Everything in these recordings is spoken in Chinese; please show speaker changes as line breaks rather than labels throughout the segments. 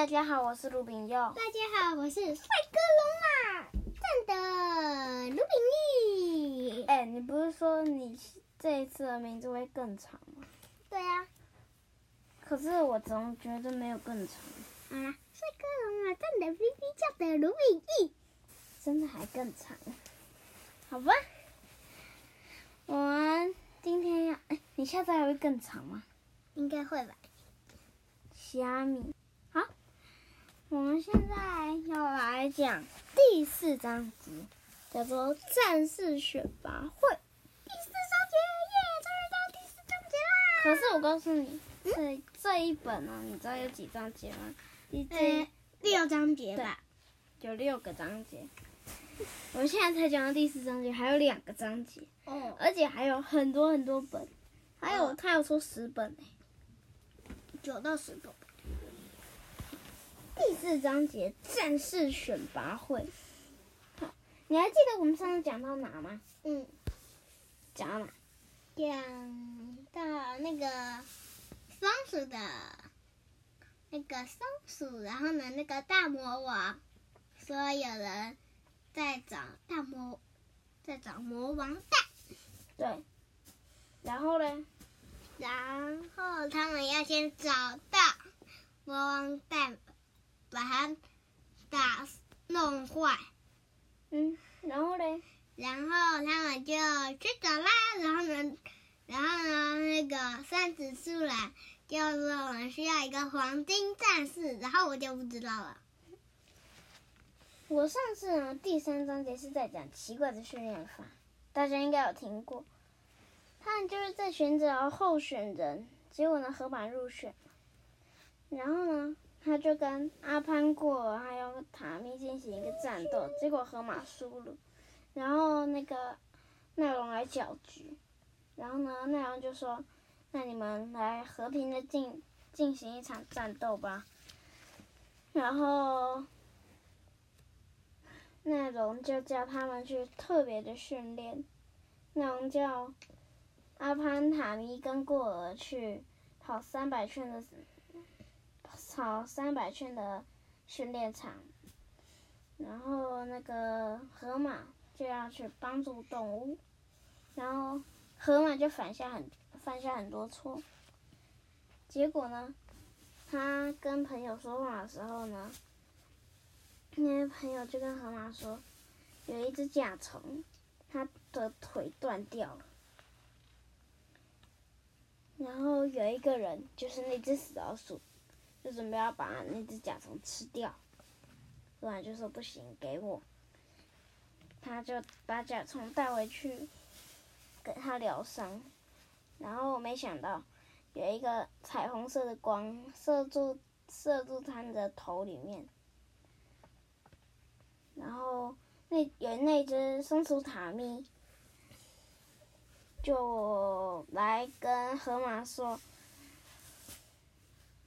大家好，我是卢炳佑。
大家好，我是帅哥龙马站的卢炳义。
哎，你不是说你这一次的名字会更长吗？
对呀、啊。
可是我总觉得没有更长。
好啦，帅哥龙马站的哔哔叫的卢炳义，
真的还更长。好吧。我们今天要哎，你下次还会更长吗？
应该会吧。
虾米。好，我们现在要来讲第四章节，叫做战士选拔会。
第四章节耶，终于到第四章节啦！
可是我告诉你，这、嗯、这一本呢、啊，你知道有几章节吗？第
呃，六章节吧，
有六个章节。我们现在才讲到第四章节，还有两个章节。
哦。
而且还有很多很多本，还有、哦、他有说十本呢，
九到十本。
第四章节战士选拔会，好，你还记得我们上次讲到哪吗？
嗯，
讲到哪？
讲到那个松鼠的，那个松鼠，然后呢，那个大魔王说有人在找大魔，在找魔王蛋，
对，然后呢？
然后他们要先找到魔王蛋。把它打弄坏，
嗯，然后嘞，
然后他们就去找啦。然后呢，然后呢，那个三指树懒就说我们需要一个黄金战士。然后我就不知道了。
我上次呢，第三章节是在讲奇怪的训练法，大家应该有听过。他们就是在寻找候选人，结果呢，河马入选，然后呢？他就跟阿潘过尔还有塔咪进行一个战斗，结果河马输了，然后那个奈龙来搅局，然后呢，奈龙就说：“那你们来和平的进进行一场战斗吧。”然后奈龙就叫他们去特别的训练，奈龙叫阿潘、塔咪跟过尔去跑三百圈的。跑三百圈的训练场，然后那个河马就要去帮助动物，然后河马就犯下很犯下很多错。结果呢，他跟朋友说话的时候呢，那些朋友就跟河马说，有一只甲虫，它的腿断掉了，然后有一个人就是那只死老鼠。就准备要把那只甲虫吃掉，突然就说不行，给我。他就把甲虫带回去，给他疗伤。然后没想到有一个彩虹色的光射住射住他的头里面，然后那有那只松鼠塔咪就来跟河马说。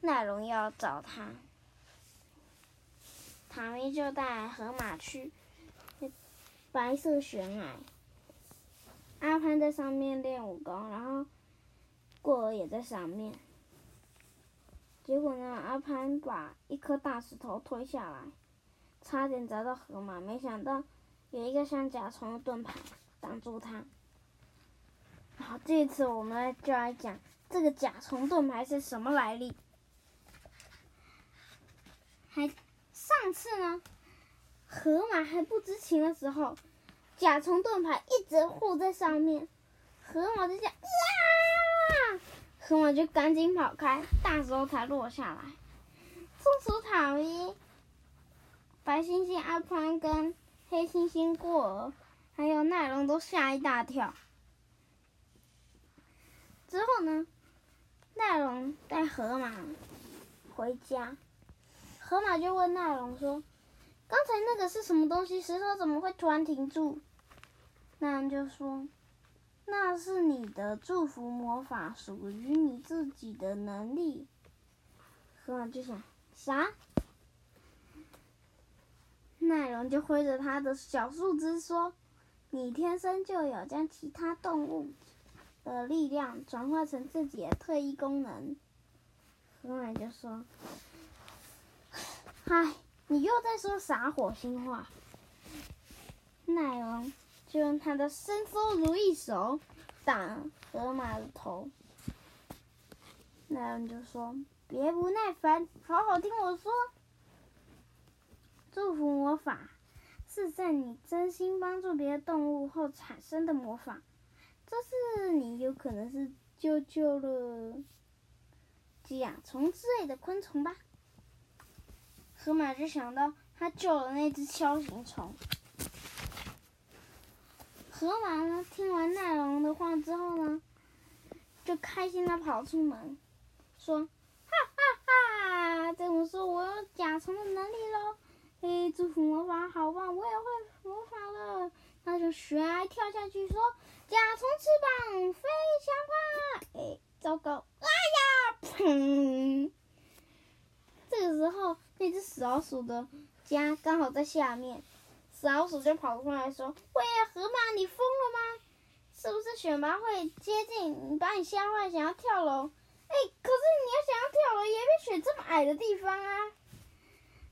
奈龙要找他，塔咪就带河马去白色悬崖。阿潘在上面练武功，然后过尔也在上面。结果呢，阿潘把一颗大石头推下来，差点砸到河马，没想到有一个像甲虫的盾牌挡住他。好，这次我们就来讲这个甲虫盾牌是什么来历。还上次呢，河马还不知情的时候，甲虫盾牌一直护在上面，河马就这样呀，河马就赶紧跑开，大石头才落下来。松鼠塔咪、白猩猩阿宽跟黑猩猩过儿，还有奈龙都吓一大跳。之后呢，奈龙带河马回家。河马就问奈龙说：“刚才那个是什么东西？石头怎么会突然停住？”奈龙就说：“那是你的祝福魔法，属于你自己的能力。”河马就想：“啥？”奈龙就挥着他的小树枝说：“你天生就有将其他动物的力量转化成自己的特异功能。”河马就说。唉，你又在说啥火星话？”奈龙就用他的伸缩如意手打河马的头。奈龙就说：“别不耐烦，好好听我说。祝福魔法是在你真心帮助别的动物后产生的魔法，这是你有可能是救救了甲虫之类的昆虫吧？”河马就想到他救了那只锹形虫。河马呢，听完奈龙的话之后呢，就开心的跑出门，说：“哈哈哈！这么说，我有甲虫的能力喽！嘿，祝福魔法好棒，我也会魔法了。”他就悬崖跳下去，说：“甲虫翅膀飞翔吧！”哎，糟糕！哎呀，砰！这个时候，那只死老鼠的家刚好在下面。死老鼠就跑过来说：“喂，河马，你疯了吗？是不是选拔会接近，把你吓坏，想要跳楼？哎，可是你要想要跳楼，也别选这么矮的地方啊！”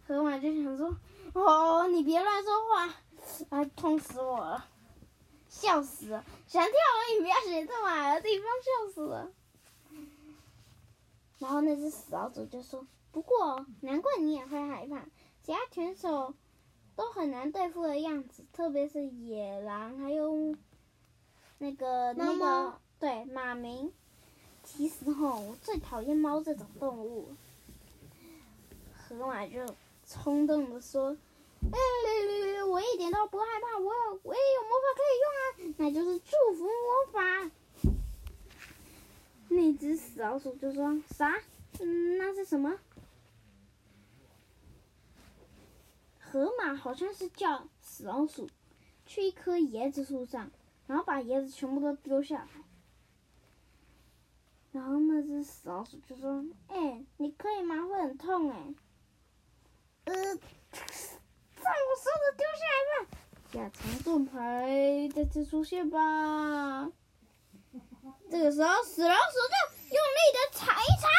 河马就想说：“哦，你别乱说话，哎，痛死我了，笑死了！想跳楼，你不要选这么矮的地方，笑死了。”然后那只死老鼠就说：“不过，难怪你也会害怕，其他选手。”都很难对付的样子，特别是野狼，还有那个那个对马明。其实吼，我最讨厌猫这种动物。河马就冲动的说：“哎、欸，我一点都不害怕，我有我也有魔法可以用啊，那就是祝福魔法。”那只死老鼠就说：“啥？嗯，那是什么？”河马好像是叫死老鼠去一棵椰子树上，然后把椰子全部都丢下来。然后那只死老鼠就说：“哎、你可以吗？会很痛哎、”呃，放我手指丢下来吧！甲虫盾牌再次出现吧。这个时候，死老鼠就用力的踩一踩。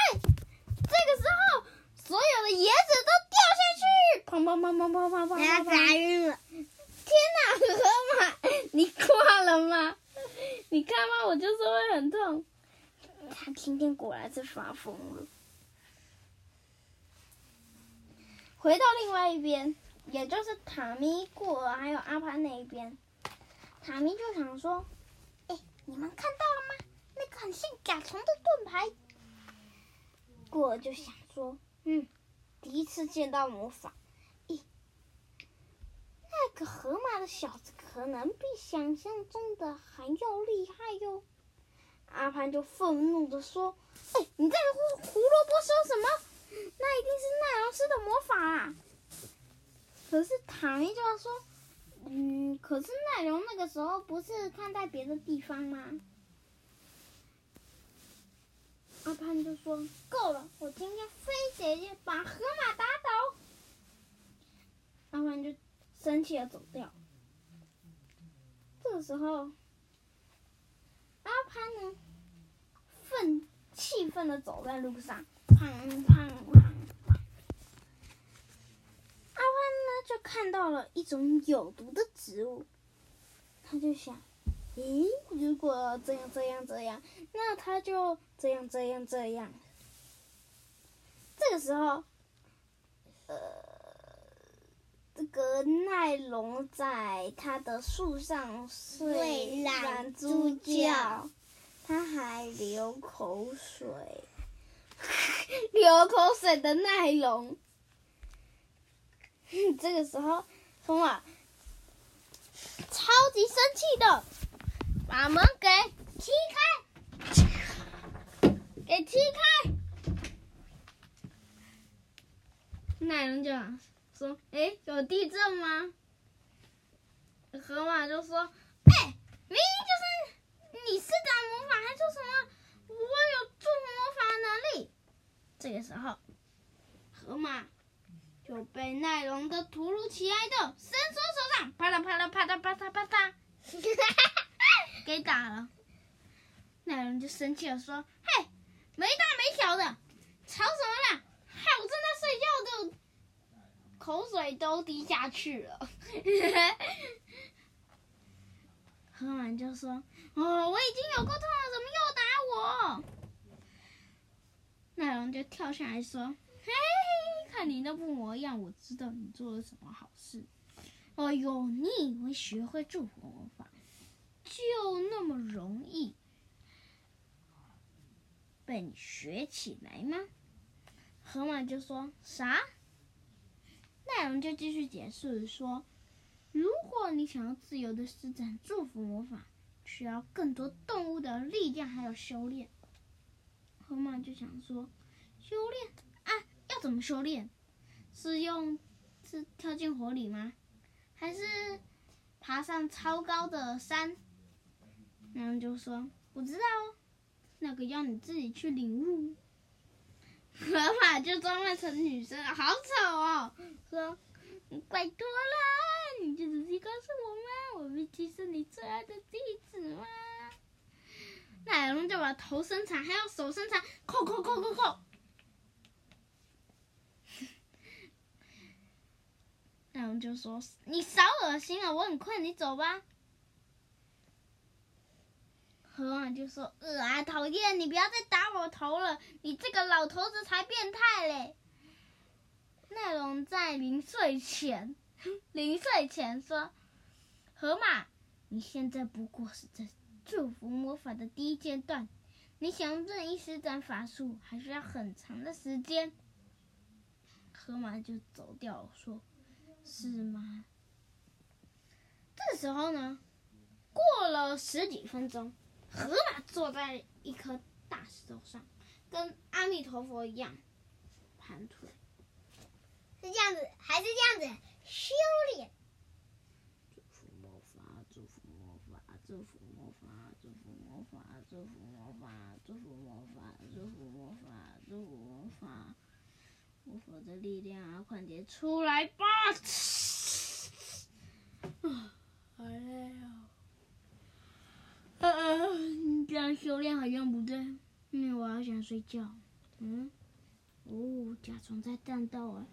这个时候，所有的椰子都掉下去，砰砰砰砰砰砰砰！
要砸晕了！
天哪，河马，你挂了吗？你看嘛，我就说会很痛。他今天果然是发疯了。回到另外一边，也就是塔米、过儿还有阿潘那一边，塔米就想说：“哎，你们看到了吗？那个很像甲虫的盾牌。”过儿就想说。嗯，第一次见到魔法，咦，那个河马的小子可能比想象中的还要厉害哟。阿潘就愤怒的说：“哎，你在胡胡萝卜说什么？那一定是奈龙施的魔法啊！”可是塔咪就要说：“嗯，可是奈龙那个时候不是看在别的地方吗？”阿潘就说：“够了，我今天非得把河马打倒。”阿潘就生气的走掉。这个时候，阿潘呢，愤气愤的走在路上，砰砰砰。阿潘呢，就看到了一种有毒的植物，他就想。咦，如果这样这样这样，那他就这样这样这样。这个时候，呃，这个奈龙在他的树上睡懒猪觉，他还流口水，流口水的奈龙。这个时候，风啊，超级生气的。把门给踢开，给踢开。奈龙就说：“哎，有地震吗？”河马就说：“哎，明明就是你施展魔法，还说什么我有助魔法能力？”这个时候，河马就被奈龙的突如其来的伸缩手掌啪啦啪啦啪啦啪嗒啪嗒。给打了，那人就生气了，说：“嘿，没大没小的，吵什么啦？害我正在睡觉的。”口水都滴下去了。河马就说：“哦，我已经有够痛了，怎么又打我？”奈龙就跳下来说：“嘿，看你那副模样，我知道你做了什么好事。哎呦，你以为学会祝福魔法就那么容易被你学起来吗？”河马就说：“啥？”奈龙就继续解释说：“如果你想要自由的施展祝福魔法，需要更多动物的力量还有修炼。”河马就想说：“修炼啊，要怎么修炼？是用是跳进火里吗？还是爬上超高的山？”然后就说：“我知道，那个要你自己去领悟。”河马就装扮成女生，好丑哦！说：“拜托了，你就直接告诉我们，我毕竟是你最爱的弟子吗？”奈龙就把头伸长，还要手伸长，扣扣扣扣扣。奈 龙就说：“你少恶心了，我很困，你走吧。”河马就说：“呃啊，讨厌！你不要再打我头了，你这个老头子才变态嘞！”奈龙在临睡前，临睡前说：“河马，你现在不过是在祝福魔法的第一阶段，你想任意施展法术，还需要很长的时间。”河马就走掉了，说：“是吗？”这时候呢，过了十几分钟。河马坐在一颗大石头上，跟阿弥陀佛一样盘腿，
是这样子，还是这样子修炼？
祝福魔法，祝福魔法，祝福魔法，祝福魔法，祝福魔法，祝福魔法，祝福魔法，祝福魔法，魔法的力量啊，快点出来吧！啊，好累啊！呃呃，这样修炼好像不对，因为我好想睡觉。嗯，哦，甲虫在战斗啊！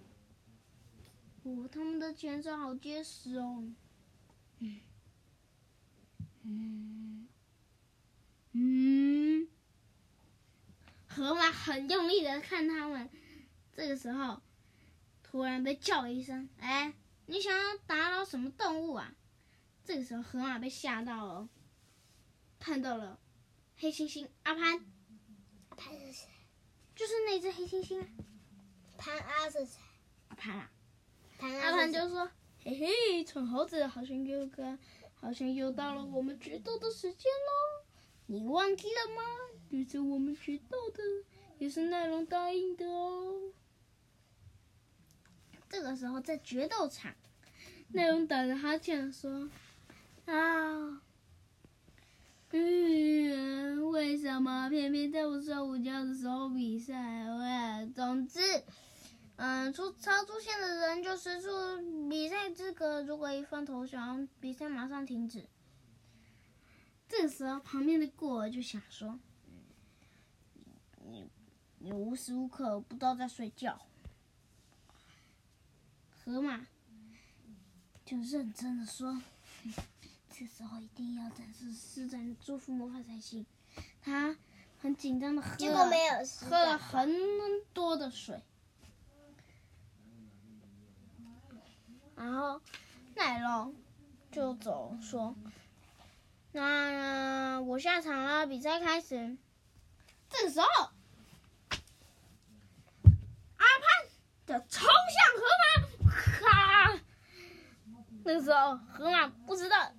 哦，他们的前手好结实哦。嗯，嗯，嗯，河马很用力的看他们。这个时候，突然被叫了一声：“哎，你想要打扰什么动物啊？”这个时候，河马被吓到了。看到了，黑猩猩阿潘，
阿潘是谁？
就是那只黑猩猩啊。
潘阿是谁？
阿潘啊。
潘
阿潘就说：“嘿嘿，蠢猴子，好像又个，好像又到了我们决斗的时间喽。你忘记了吗？这是我们决斗的，也是奈龙答应的哦。”这个时候在决斗场，奈龙打着哈欠说：“啊。”嗯，为什么偏偏在我睡午觉的时候比赛？喂，总之，嗯，出超出线的人就失去比赛资格。如果一方投降，比赛马上停止。这时候，旁边的过儿就想说：“你你无时无刻不都在睡觉。”河马就认真的说。这时候一定要展示施展祝福魔法才行。他很紧张的喝了，喝了很多的水。然后奶龙就走说：“那我下场了，比赛开始。”这个时候，阿潘的冲向河马，咔！那个时候河马不知道。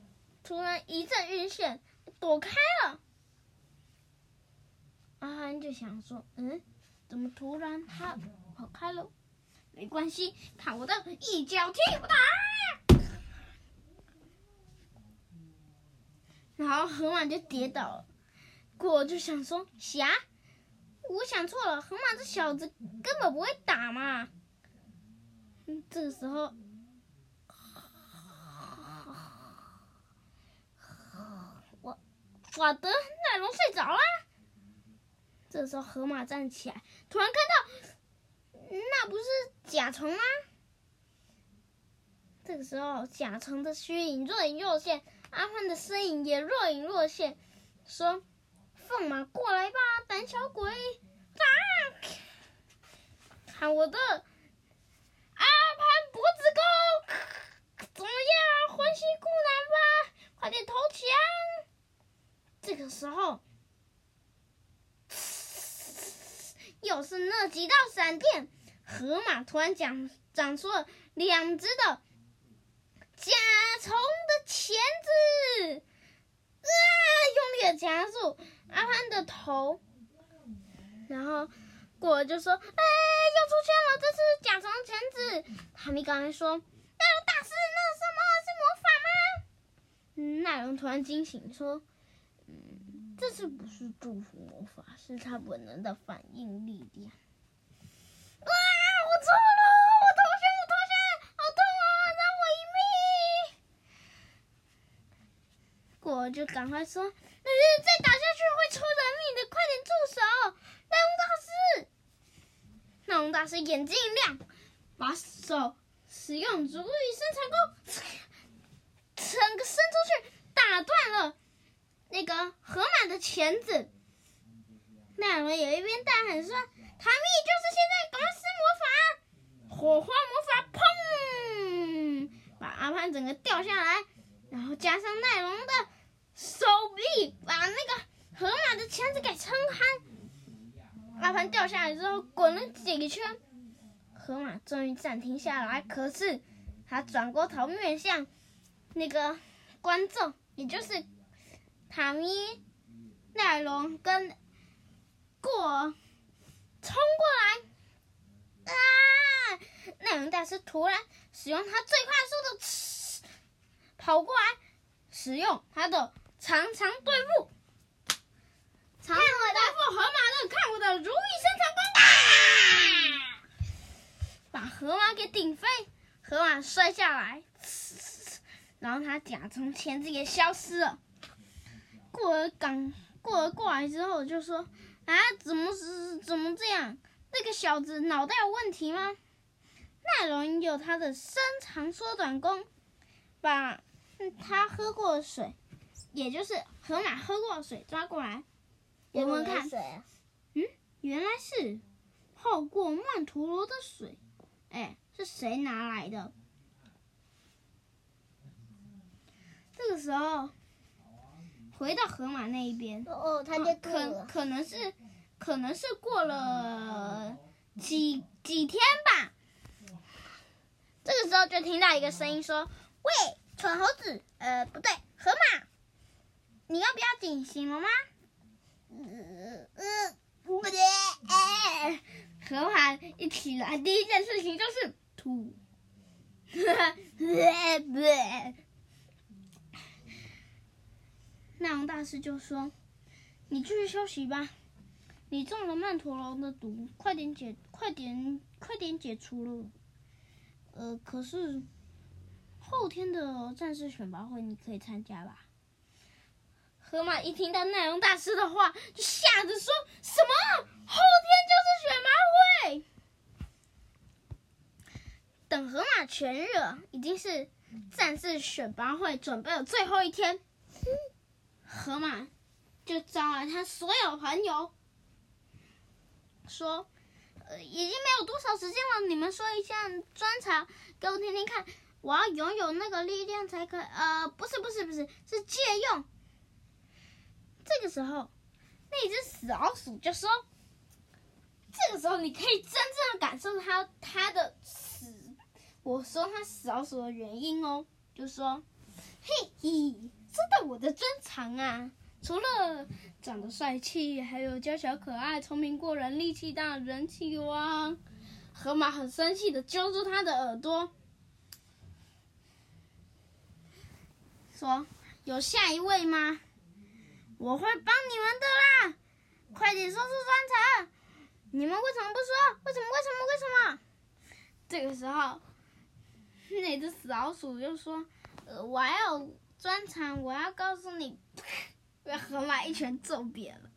突然一阵晕眩，躲开了。阿憨就想说：“嗯，怎么突然他跑开了？没关系，看我的一脚踢不打！”然后河马就跌倒了。过就想说：“侠，我想错了，河马这小子根本不会打嘛。”，这个时候。哇的，奈龙睡着了。这时候河马站起来，突然看到，那不是甲虫吗？这个时候，甲虫的虚影若隐若现，阿潘的身影也若隐若现，说：“放马过来吧，胆小鬼！”啊！看我的阿潘脖子功，怎么样？欢喜姑娘吧，快点投降！这个时候，又是那几道闪电，河马突然长长出了两只的。甲虫的钳子，啊！用力的夹住阿潘的头，然后果就说：“哎，又出现了，这是甲虫钳子。”哈密刚才说：“奈龙大师，那什么是魔法吗？”嗯，奈龙突然惊醒说：“，这次不是祝福魔法？是他本能的反应力量。”啊！我错了。我投降，我投降，好痛啊！饶我一命！我就赶快说，那是再打下去会出人命的，快点住手！奈龙大师，奈龙大师眼睛一亮，把手使用如意生产弓，整个伸出去，打断了那个河马的钳子。奈龙也一边大喊说：“塔米，就是现在，赶快施魔法！”火花魔法，砰，把阿潘整个掉下来，然后加上奈龙的。手臂把那个河马的钳子给撑开，阿潘掉下来之后滚了几个圈，河马终于暂停下来。可是他转过头面向那个观众，也就是塔米、奈龙跟过冲过来，啊！奈龙大师突然使用他最快速的跑过来，使用他的。长长对付，长长对付河马的，看我的如意生产弓，啊！把河马给顶飞，河马摔下来，然后他甲虫钳子也消失了。过儿赶过儿过来之后就说：“啊，怎么是怎么这样？那个小子脑袋有问题吗？”奈龙有他的伸长缩短功，把他喝过的水。也就是河马喝过的水抓过来，我们看，嗯，原来是泡过曼陀罗的水，哎，是谁拿来的？这个时候回到河马那一边，
哦哦，他就
可可能是可能是过了几几天吧。这个时候就听到一个声音说：“喂，蠢猴子，呃，不对，河马。”你要不要紧行了吗？嗯嗯，不对。河马一起来，第一件事情就是吐。奈龙大师就说：“你继续休息吧，你中了曼陀罗的毒，快点解，快点，快点解除了。呃，可是后天的战士选拔会你可以参加吧？”河马一听到奈龙大师的话，就吓着说：“什么？后天就是选拔会？”等河马痊愈了，已经是战士选拔会准备的最后一天。河马就招来他所有朋友，说：“呃，已经没有多少时间了，你们说一下专长给我听听看。我要拥有那个力量才可。呃，不是，不是，不是，是借用。”这个时候，那只死老鼠就说：“这个时候你可以真正的感受它它的死。我说它死老鼠的原因哦，就说：嘿嘿，知道我的专长啊！除了长得帅气，还有娇小可爱、聪明过人、力气大、人气旺。”河马很生气的揪住他的耳朵，说：“有下一位吗？”我会帮你们的啦！快点说出专长！你们为什么不说？为什么？为什么？为什么？这个时候，那只死老鼠又说：“呃，我还有专长，我要告诉你，被河马一拳揍扁了。”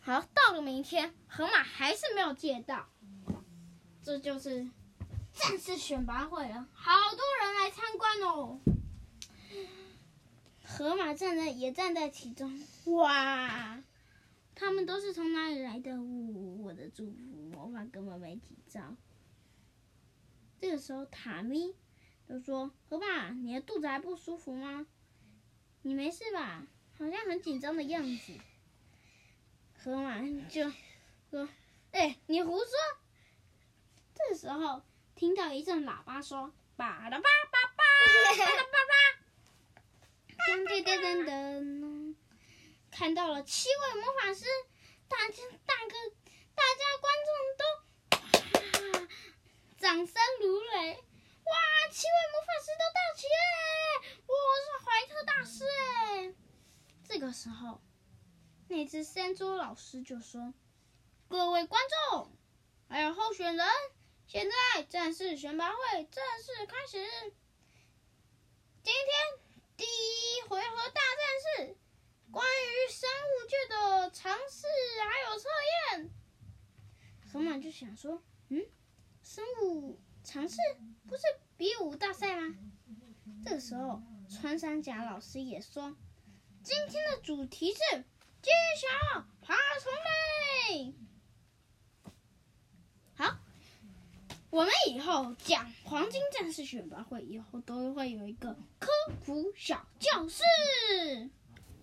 好，到了明天，河马还是没有借到，这就是战士选拔会了，好多人来参观哦。河马站在也站在其中，哇！他们都是从哪里来的？呜，我的祝福魔法根本没几招。这个时候，塔咪就说：“河马，你的肚子还不舒服吗？你没事吧？好像很紧张的样子。”河马就说：“哎、欸，你胡说！”这时候，听到一阵喇叭说：“巴拉巴巴巴，巴拉巴巴，噔噔噔噔噔。”看到了七位魔法师，大家大哥，大家观众都哇，掌声如雷！哇，七位魔法师都到齐了！我是怀特大师哎。这个时候，那只山猪老师就说：“各位观众，还有候选人，现在战士选拔会正式开始。今天第一回合大战是。”关于生物界的常识还有测验，河马就想说：“嗯，生物尝试不是比武大赛吗？”这个时候，穿山甲老师也说：“今天的主题是揭晓爬虫类。”好，我们以后讲黄金战士选拔会，以后都会有一个科普小教室。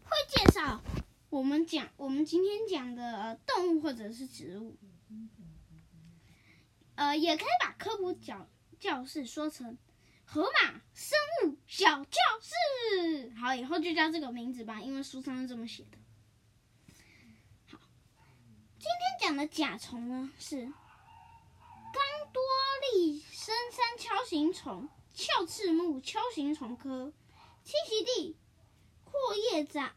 会介绍我们讲我们今天讲的动物或者是植物，呃，也可以把科普教教室说成河马生物小教室。好，以后就叫这个名字吧，因为书上是这么写的。好，今天讲的甲虫呢是刚多利深山锹形虫，鞘翅目锹形虫科，栖息地。阔叶杂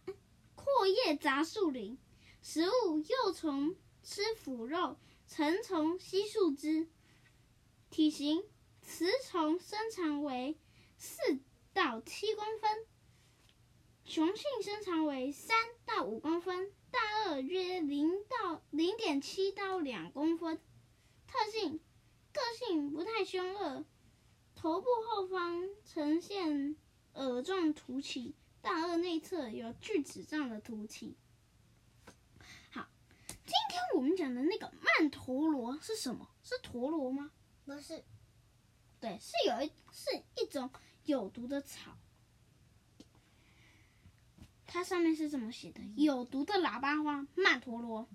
阔叶杂树林，食物幼虫吃腐肉，成虫吸树枝。体型，雌虫身长为四到七公分，雄性身长为三到五公分，大颚约零到零点七到两公分。特性，个性不太凶恶，头部后方呈现耳状突起。大颚内侧有锯齿状的突起。我们讲的那个曼陀罗是什么？是陀螺吗？
不是，
对，是有一是一种有毒的草。它上面是这么写的：有毒的喇叭花曼陀罗。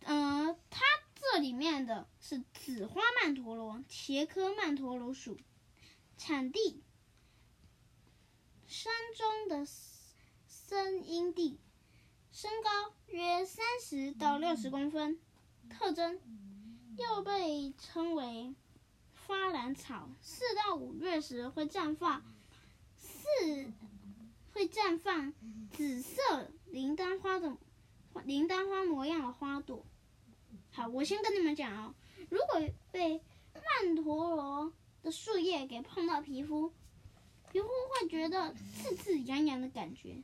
嗯、呃，它这里面的是紫花曼陀罗，茄科曼陀罗属，产地。山中的森荫地，身高约三十到六十公分。特征又被称为花兰草，四到五月时会绽放，四会绽放紫色铃铛花的铃铛花模样的花朵。好，我先跟你们讲哦，如果被曼陀罗的树叶给碰到皮肤。皮肤会觉得刺刺痒痒的感觉，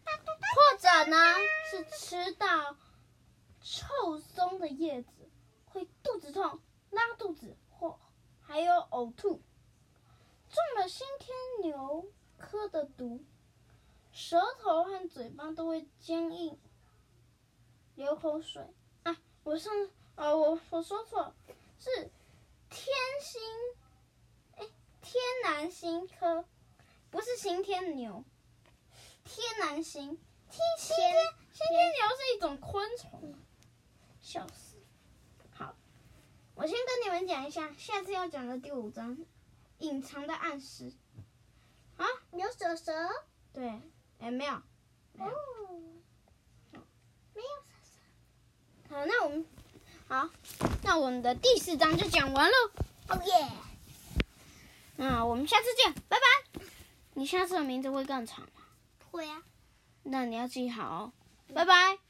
或者呢是吃到臭松的叶子，会肚子痛、拉肚子或还有呕吐。中了新天牛科的毒，舌头和嘴巴都会僵硬、流口水。啊，我上啊，我我说错了，是天星，哎，天南星科。不是新天牛，天南星，天新天新天牛是一种昆虫，笑死！好，我先跟你们讲一下，下次要讲的第五章，隐藏的暗示。啊，
有蛇蛇？
对，哎，没有，没有，
哦，没有蛇蛇。
好，那我们，好，那我们的第四章就讲完了。
哦耶！
那我们下次见，拜拜。你下次的名字会更长吗？
会啊。
那你要记好哦。拜拜。